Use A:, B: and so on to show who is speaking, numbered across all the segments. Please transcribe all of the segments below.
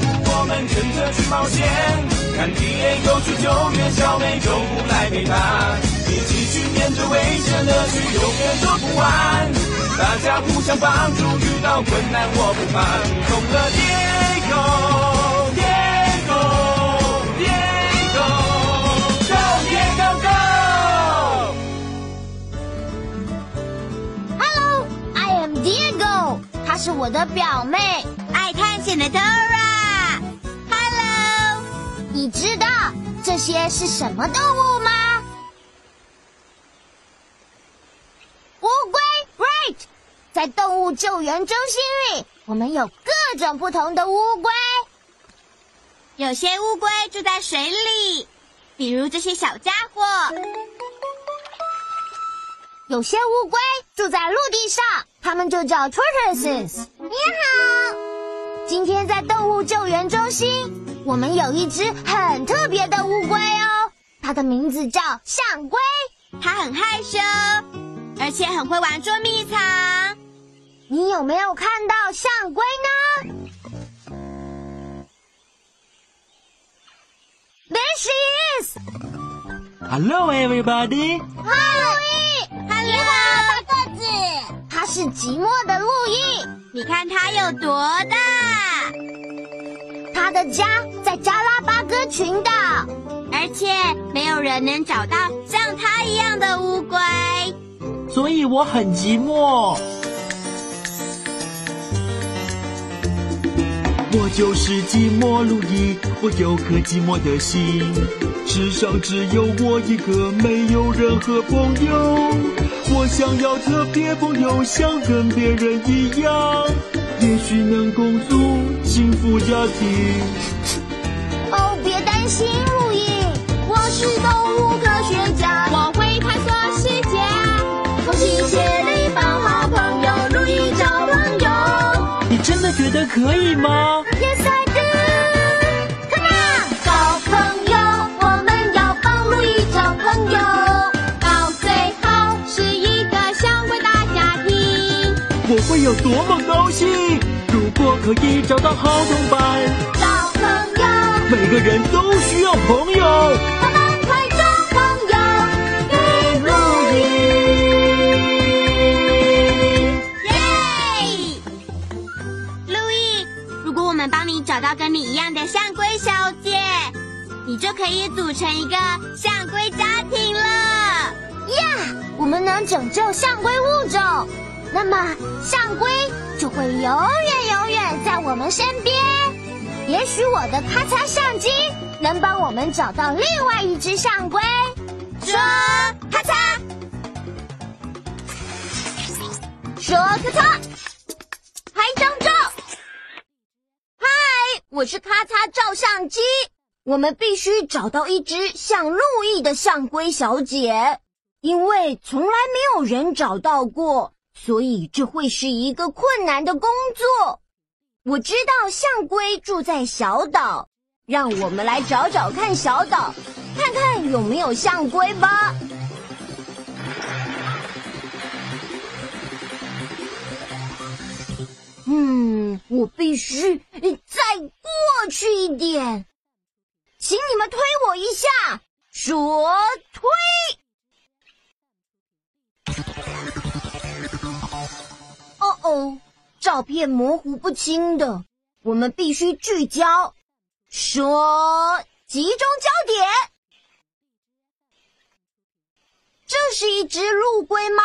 A: 务，我们跟着去冒险。看 Diego 去救援，小美就不来陪伴，一起去面对危险乐趣，永远走不完。大家互相帮助，遇到困难我不怕。懂了，Diego。Diego
B: 是我的表妹，爱探险的 Dora。Hello，你知道这些是什么动物吗？乌龟，right。在动物救援中心里，我们有各种不同的乌龟。有些乌龟住在水里，比如这些小家伙。有些乌龟住在陆地上，它们就叫 tortoises。你好，今天在动物救援中心，我们有一只很特别的乌龟哦，它的名字叫象龟。它很害羞，而且很会玩捉迷藏。你有没有看到象龟呢？There she is。
C: Hello, everybody.
B: 嗨，路易，你好，大个子。是寂寞的路易，你看它有多大？它的家在加拉巴哥群岛，而且没有人能找到像它一样的乌龟。
C: 所以我很寂寞。我就是寂寞路易，我有颗寂寞的心，世上只有我一个，没有任何朋友。我想要特别朋友，像跟别人一样，也许能共组幸福家庭。
B: 哦，别担心，路易，我是动物科学家，我会探索世界，同心协力帮好朋友，路易找朋友。
C: 你真的觉得可以吗？
B: 我会
C: 有多么高兴！如果可以找到好同伴，
B: 找朋友，
C: 每个人都需要朋友。
B: 我们快找朋友，给路易。耶！路易，如果我们帮你找到跟你一样的象龟小姐，你就可以组成一个象龟家庭了。呀，我们能拯救象龟物种，那么象龟就会永远永远在我们身边。也许我的咔嚓相机能帮我们找到另外一只象龟。说咔嚓，说咔嚓，拍张照。嗨，我是咔嚓照相机。我们必须找到一只像路易的象龟小姐，因为从来没有人找到过，所以这会是一个困难的工作。我知道象龟住在小岛，让我们来找找看小岛，看看有没有象龟吧。嗯，我必须再过去一点，请你们推我一下，说推。哦哦，照片模糊不清的，我们必须聚焦，说集中焦点。这是一只陆龟吗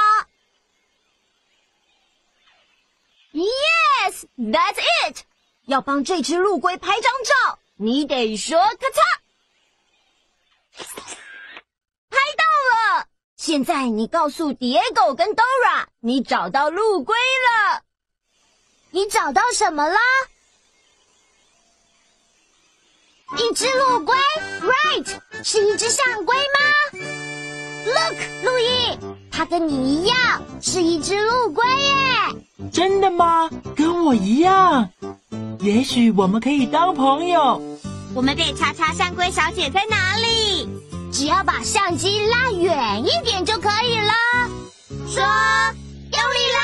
B: ？Yes, that's it。要帮这只陆龟拍张照，你得说咔嚓。
D: 现在你告诉蝶狗跟 Dora，你找到陆龟了。你找到什么了？一只陆龟，Right，是一只象龟吗？Look，陆毅，它跟你一样是一只陆龟耶。
E: 真的吗？跟我一样？也许我们可以当朋友。
F: 我们得查查象龟小姐在哪里。
D: 只要把相机拉远一点就可以了。说，用力
F: 拉！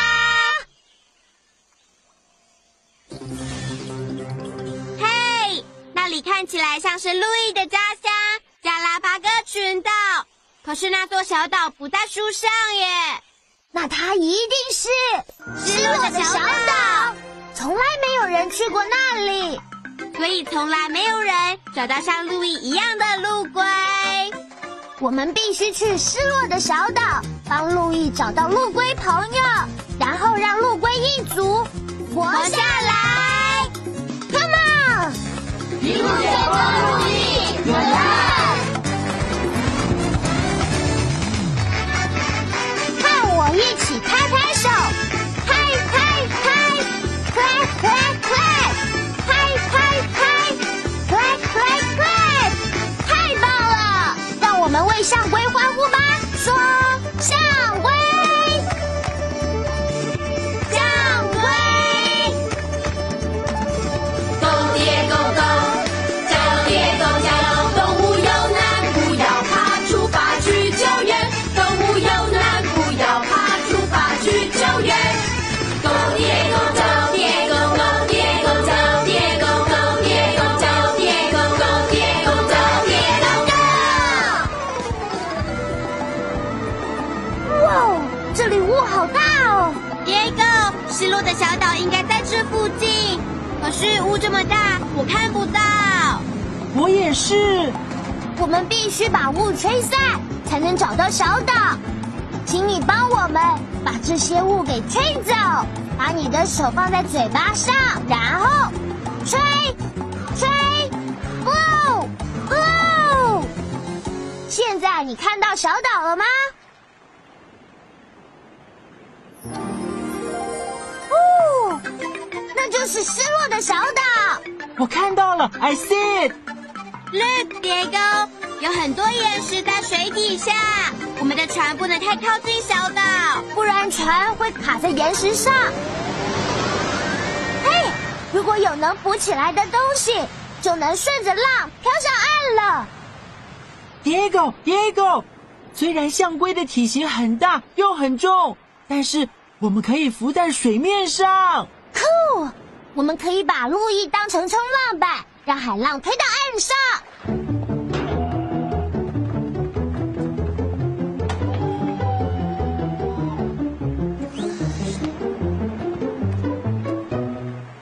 F: 嘿，那里看起来像是路易的家乡——加拉巴哥群岛。可是那座小岛不在书上耶。
D: 那它一定是失落的小岛，从来没有人去过那里，
F: 所以从来没有人找到像路易一样的陆龟。
D: 我们必须去失落的小岛，帮路易找到陆龟朋友，然后让陆龟一族活下来。Come on！
F: 是雾这么大，我看不到。
E: 我也是。
D: 我们必须把雾吹散，才能找到小岛。请你帮我们把这些雾给吹走。把你的手放在嘴巴上，然后吹，吹哦哦。现在你看到小岛了吗？就是失落的小岛。
E: 我看到了，I see it。
F: Look，Diego，，有很多岩石在水底下。我们的船不能太靠近小岛，
D: 不然船会卡在岩石上。嘿，如果有能浮起来的东西，就能顺着浪飘上岸了。
E: Diego，Diego，虽然象龟的体型很大又很重，但是我们可以浮在水面上。
D: 我们可以把路易当成冲浪板，让海浪推到岸上。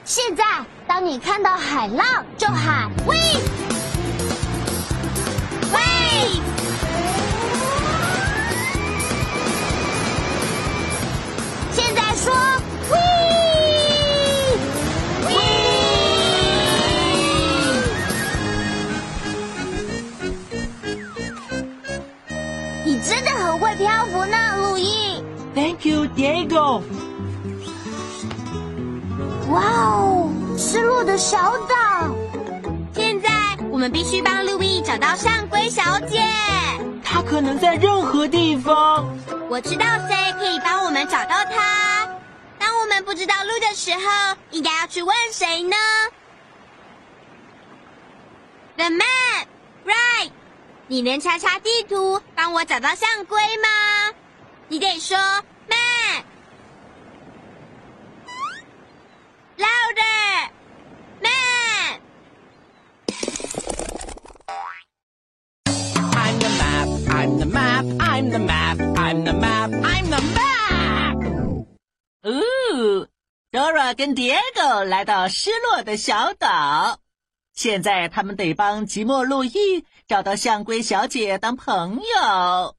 D: 现在，当你看到海浪，就喊喂喂。现在说
E: Thank you, Diego。
D: 哇哦，失落的小岛。
F: 现在我们必须帮路易找到上龟小姐。
E: 她可能在任何地方。
F: 我知道谁可以帮我们找到她。当我们不知道路的时候，应该要去问谁呢？The man, right？你能查查地图，帮我找到象龟吗？你得说 map。Louder! Man!
C: I'm the map, I'm the map, I'm the map, I'm the map, I'm the map.
E: 哦，Dora 跟 Diego 来到失落的小岛，现在他们得帮吉莫路易找到象龟小姐当朋友。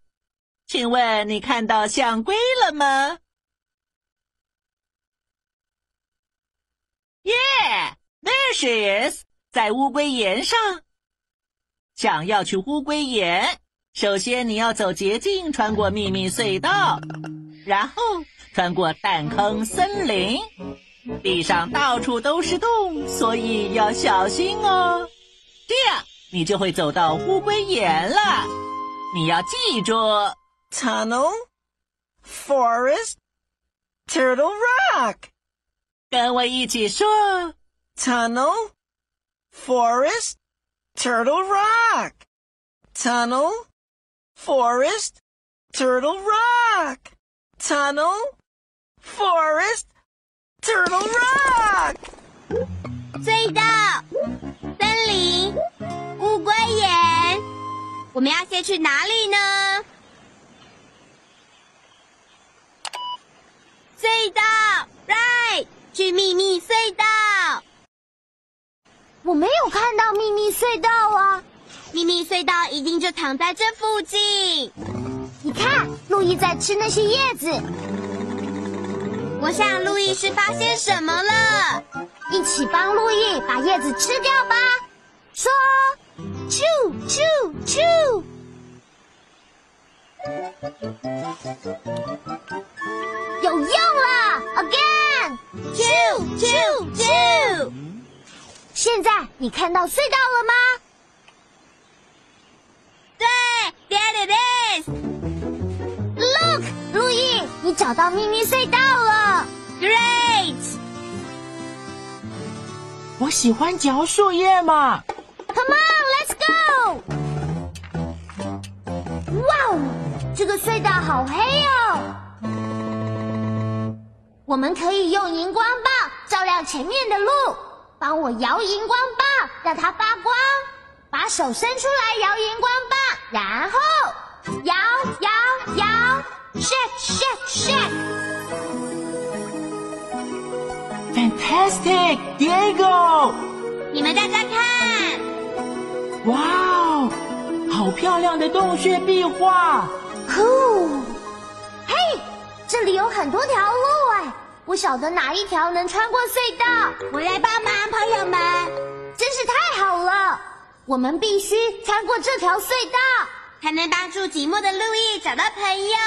E: 请问你看到象龟了吗？Yeah，there she is，在乌龟岩上。想要去乌龟岩，首先你要走捷径，穿过秘密隧道，然后穿过弹坑森林。地上到处都是洞，所以要小心哦。这样你就会走到乌龟岩了。你要记住，
C: Tunnel, forest, turtle rock.
E: 跟我一起说。
C: Tunnel, forest, turtle rock. Tunnel, forest, turtle rock. Tunnel, forest, turtle rock.
F: 隧道、森林、乌龟岩，我们要先去哪里呢？ 隧道，right，去秘密隧道。
D: 我没有看到秘密隧道啊！
F: 秘密隧道一定就躺在这附近。
D: 你看，路易在吃那些叶子，
F: 我想路易是发现什么了。
D: 一起帮路易把叶子吃掉吧。说，啾啾啾！有用了，again
F: two two two！
D: 现在你看到隧道了吗？
F: 对，There it is。
D: Look，路易，你找到秘密隧道了。
F: Great！
C: 我喜欢嚼树叶嘛。
D: Come on，let's go！哇哦，这个隧道好黑哦。我们可以用荧光棒照亮前面的路，帮我摇荧光棒，让它发光。把手伸出来摇荧光棒，然后摇摇摇，shake shake shake。
C: Fantastic, Diego！
F: 你们大家看，
C: 哇哦，好漂亮的洞穴壁画！
D: 酷！这里有很多条路哎，不晓得哪一条能穿过隧道。
F: 我来帮忙，朋友们。
D: 真是太好了！我们必须穿过这条隧道
F: 才能帮助寂寞的路。易找到朋友。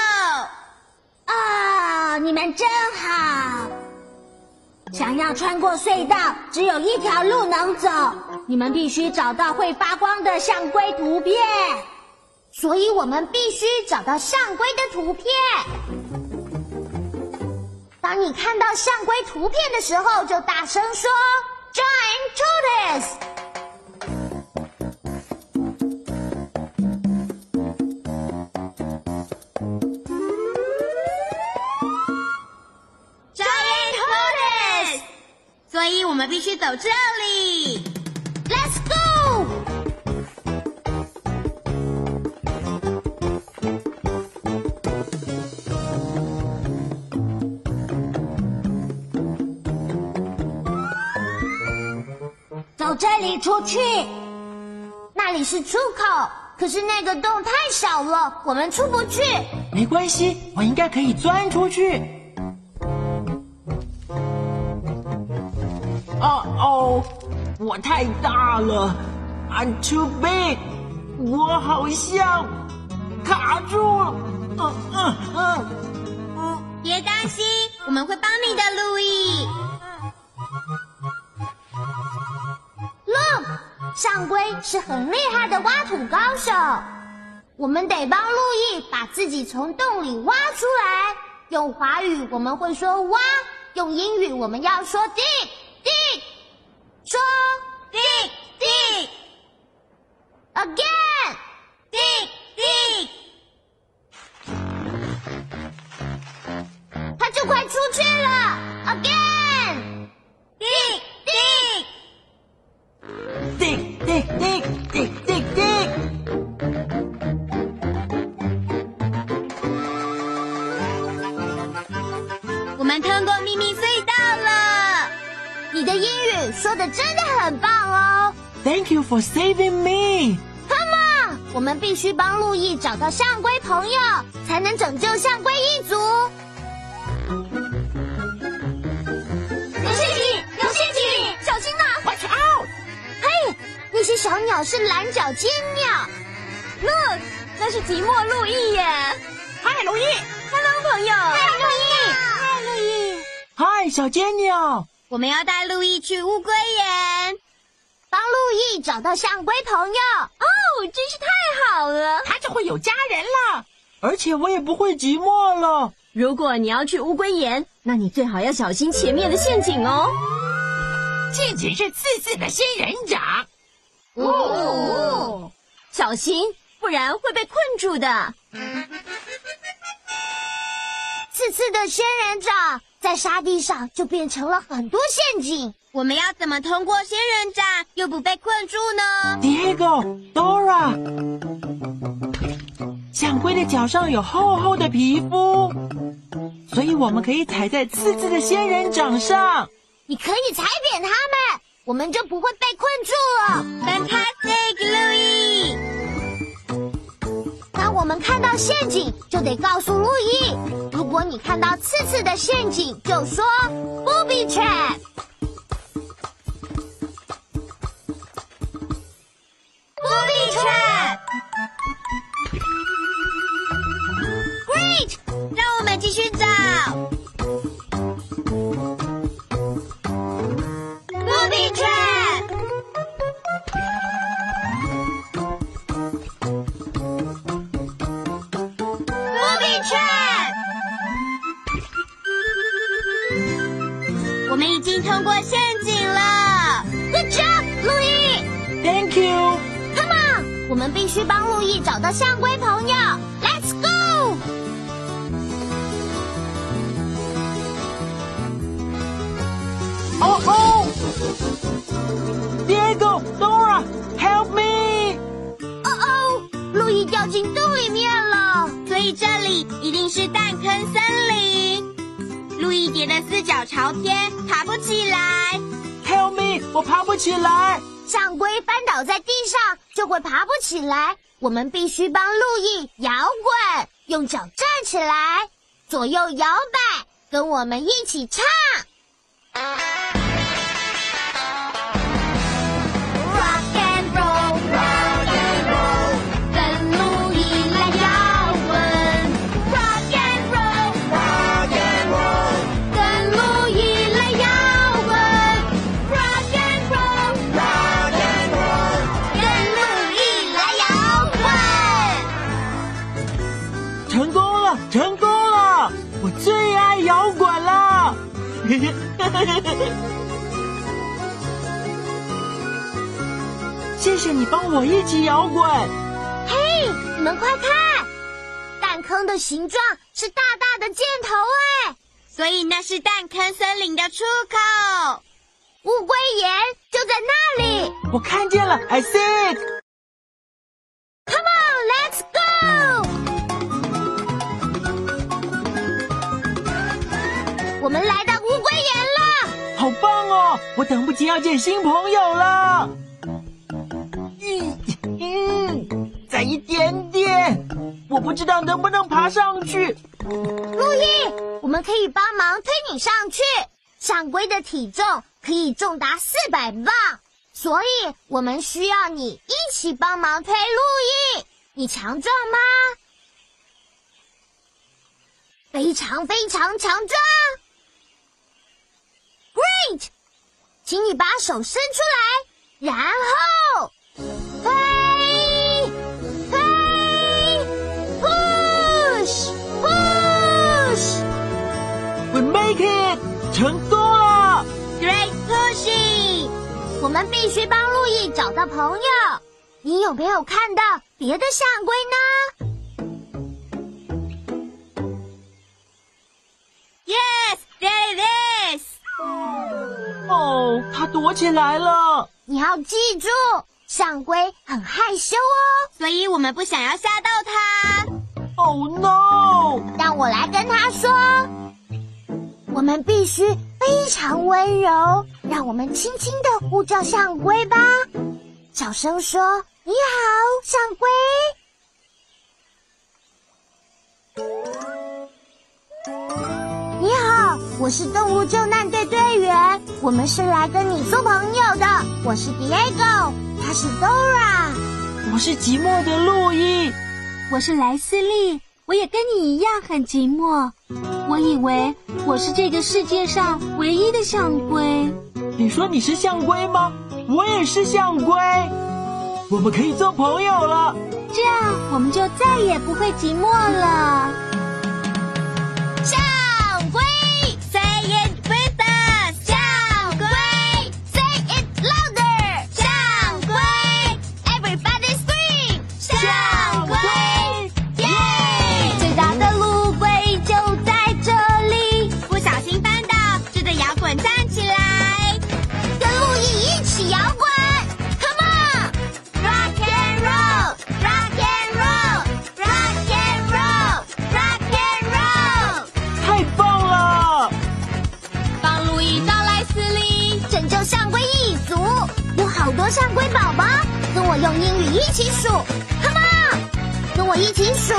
D: 啊！你们真好。想要穿过隧道，只有一条路。能走，你们必须找到会发光的象龟图片。所以我们必须找到象龟的图片。当你看到象龟图片的时候，就大声说 “Giant Tortoise”。
F: Giant Tortoise，所以我们必须走这里。
D: 里出去，那里是出口，可是那个洞太小了，我们出不去。
C: 没关系，我应该可以钻出去。哦哦，我太大了，I'm too big，我好像卡住了。嗯嗯嗯，
F: 别担心，我们会帮你的，路易。
D: 上龟是很厉害的挖土高手，我们得帮路易把自己从洞里挖出来。用华语我们会说挖，用英语我们要说 dig dig，说
F: dig dig
D: again。
F: dig dig，
D: 它就快出去了，again。
F: dig，
C: 滴滴滴滴滴滴。
F: 我们通过秘密隧道了。
D: 你的英语说的真的很棒哦
C: Thank you for saving me。
D: ，Come on，我们必须帮路易找到象龟朋友，才能拯救象龟一族。小鸟是蓝脚尖鸟。Look，那那是寂寞路易耶！
E: 嗨，路易
D: ，Hello，朋友。
F: 嗨，路易，嗨，路易，
C: 嗨，小尖鸟，
F: 我们要带路易去乌龟岩。
D: 帮路易找到象龟朋友哦，真是太好了！
E: 他就会有家人了。
C: 而且我也不会寂寞了。
D: 如果你要去乌龟岩，那你最好要小心前面的陷阱哦。
E: 陷阱是刺刺的仙人掌，
D: 哦，小心，不然会被困住的。刺刺的仙人掌在沙地上就变成了很多陷阱。
F: 我们要怎么通过仙人掌又不被困住呢
C: ？Diego、Dora，象龟的脚上有厚厚的皮肤，所以我们可以踩在刺刺的仙人掌上。
D: 你可以踩扁它们，我们就不会被困住了。
F: Fantastic，路易！
D: 当我们看到陷阱，就得告诉路易。如果你看到刺刺的陷阱，就说 booby trap。booby trap。Great，
F: 让我们继续找。
D: 须帮路易找到象龟朋友。Let's go！
C: 哦哦，Diego、Dora，help me！
D: 哦哦，路易掉进洞里面了。
F: 所以这里一定是蛋坑森林。路易叠的四脚朝天，爬不起来。
C: Help me！我爬不起来。
D: 象龟翻倒在地上就会爬不起来，我们必须帮路易摇滚，用脚站起来，左右摇摆，跟我们一起唱。
C: 谢谢你帮我一起摇滚。
D: 嘿，你们快看，弹坑的形状是大大的箭头哎，
F: 所以那是蛋坑森林的出口。
D: 乌龟岩就在那里。
C: 我看见了，I see it。
D: Come on, let's go！我们来到。
C: 好棒哦！我等不及要见新朋友了。嗯嗯，再一点点，我不知道能不能爬上去。
D: 路易，我们可以帮忙推你上去。象龟的体重可以重达四百磅，所以我们需要你一起帮忙推路易。你强壮吗？非常非常强壮。Great，请你把手伸出来，然后推推 push push。
C: We make it，成功了
F: ！！Great，pushy，
D: 我们必须帮路易找到朋友。你有没有看到别的象龟呢？
C: 它躲起来了。
D: 你要记住，象龟很害羞哦。
F: 所以我们不想要吓到它。
C: Oh no！
D: 让我来跟他说，我们必须非常温柔，让我们轻轻的呼叫象龟吧。小声说：“你好，象龟。” 你好，我是动物救难队队员，我们是来跟你做朋友的。我是 Diego，他是 Dora。
C: 我是寂寞的路易。
F: 我是莱斯利，我也跟你一样很寂寞。我以为我是这个世界上唯一的象龟。
C: 你说你是象龟吗？我也是象龟，我们可以做朋友了。
F: 这样我们就再也不会寂寞了。滚站起来。
D: 跟路易一起摇滚，Come on，Rock and roll，Rock and roll，Rock and roll，Rock and roll。
C: 太棒了！
D: 帮路易到莱斯利，拯救象龟一族。有好多象龟宝宝，跟我用英语一起数，Come on，跟我一起数，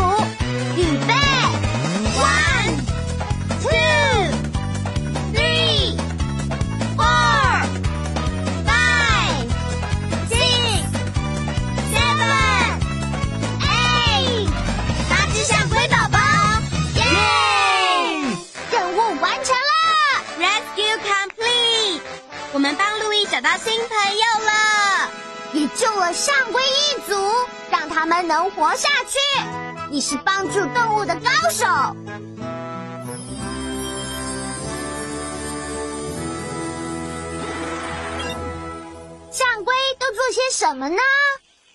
F: 找到新朋友了。
D: 也救了象龟一族，让他们能活下去。你是帮助动物的高手。象龟都做些什么呢？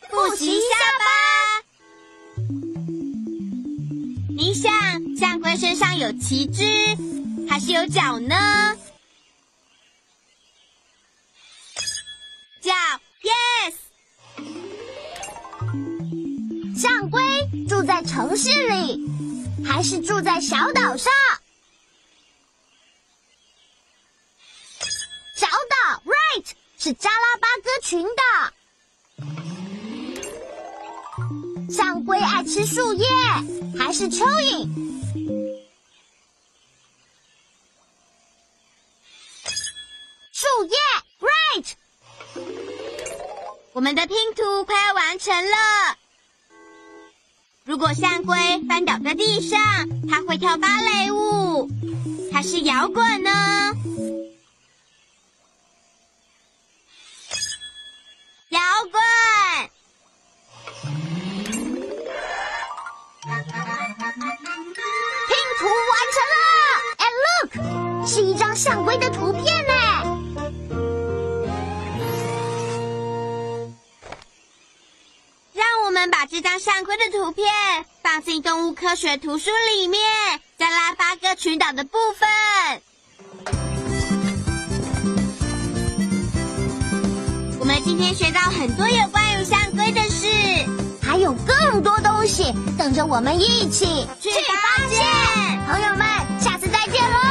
F: 复习一下吧。你想，象龟身上有旗帜，还是有脚呢？
D: 住在城市里，还是住在小岛上？小岛，right，是加拉巴哥群岛。象龟爱吃树叶，还是蚯蚓？树叶，right。
F: 我们的拼图快要完成了。如果象龟翻倒在地上，它会跳芭蕾舞，还是摇滚呢？摇滚。
D: 拼图完成了！And look，是一张象龟的图片呢。
F: 们把这张象龟的图片放进动物科学图书里面，在拉巴哥群岛的部分。我们今天学到很多有关于象龟的事，
D: 还有更多东西等着我们一起
F: 去发现。
D: 朋友们，下次再见喽